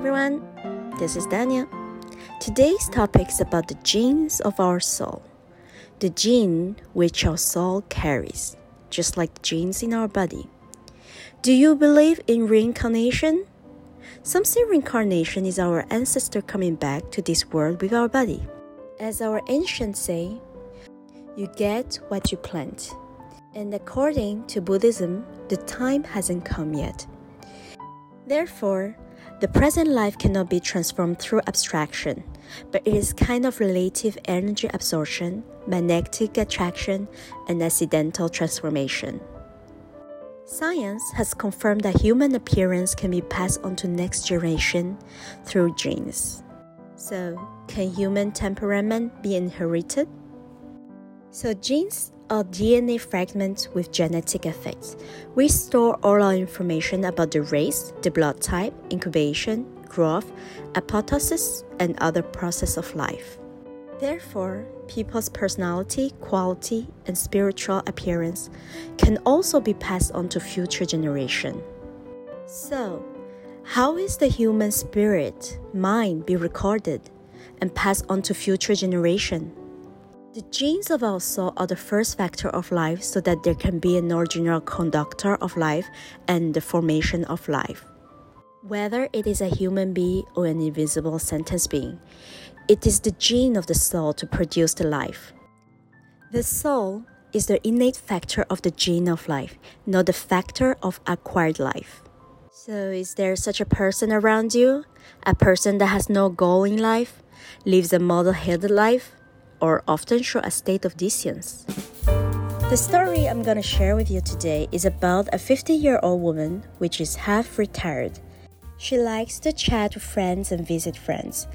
everyone, this is Daniel. Today's topic is about the genes of our soul, the gene which our soul carries, just like the genes in our body. Do you believe in reincarnation? Some say reincarnation is our ancestor coming back to this world with our body. As our ancients say, you get what you plant. And according to Buddhism, the time hasn't come yet. Therefore, the present life cannot be transformed through abstraction, but it is kind of relative energy absorption, magnetic attraction, and accidental transformation. Science has confirmed that human appearance can be passed on to next generation through genes. So, can human temperament be inherited? So, genes are DNA fragments with genetic effects. We store all our information about the race, the blood type, incubation, growth, apoptosis, and other process of life. Therefore, people's personality, quality, and spiritual appearance can also be passed on to future generation. So, how is the human spirit, mind be recorded and passed on to future generation? The genes of our soul are the first factor of life so that there can be an original conductor of life and the formation of life. Whether it is a human being or an invisible sentence being, it is the gene of the soul to produce the life. The soul is the innate factor of the gene of life, not the factor of acquired life. So, is there such a person around you? A person that has no goal in life, lives a model headed life? Or often show a state of dissonance. The story I'm going to share with you today is about a 50 year old woman which is half retired. She likes to chat with friends and visit friends,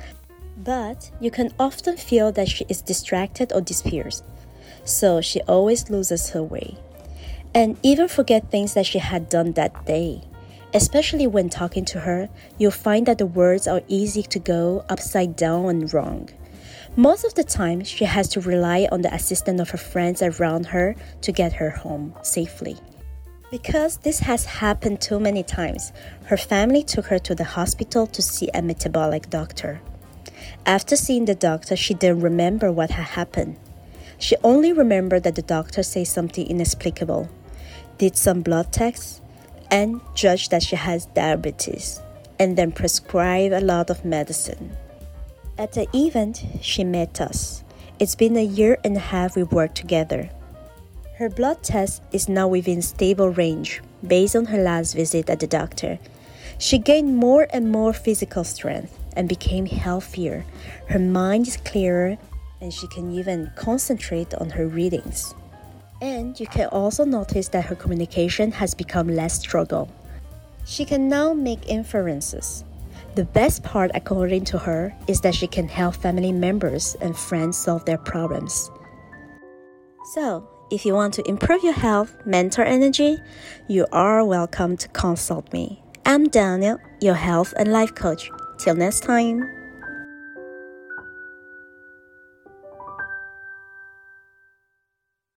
but you can often feel that she is distracted or disappears, so she always loses her way and even forget things that she had done that day. Especially when talking to her, you'll find that the words are easy to go upside down and wrong. Most of the time, she has to rely on the assistance of her friends around her to get her home safely. Because this has happened too many times, her family took her to the hospital to see a metabolic doctor. After seeing the doctor, she didn't remember what had happened. She only remembered that the doctor said something inexplicable, did some blood tests, and judged that she has diabetes, and then prescribed a lot of medicine. At the event, she met us. It's been a year and a half we worked together. Her blood test is now within stable range based on her last visit at the doctor. She gained more and more physical strength and became healthier. Her mind is clearer and she can even concentrate on her readings. And you can also notice that her communication has become less struggle. She can now make inferences. The best part, according to her, is that she can help family members and friends solve their problems. So, if you want to improve your health, mental energy, you are welcome to consult me. I'm Daniel, your health and life coach. Till next time.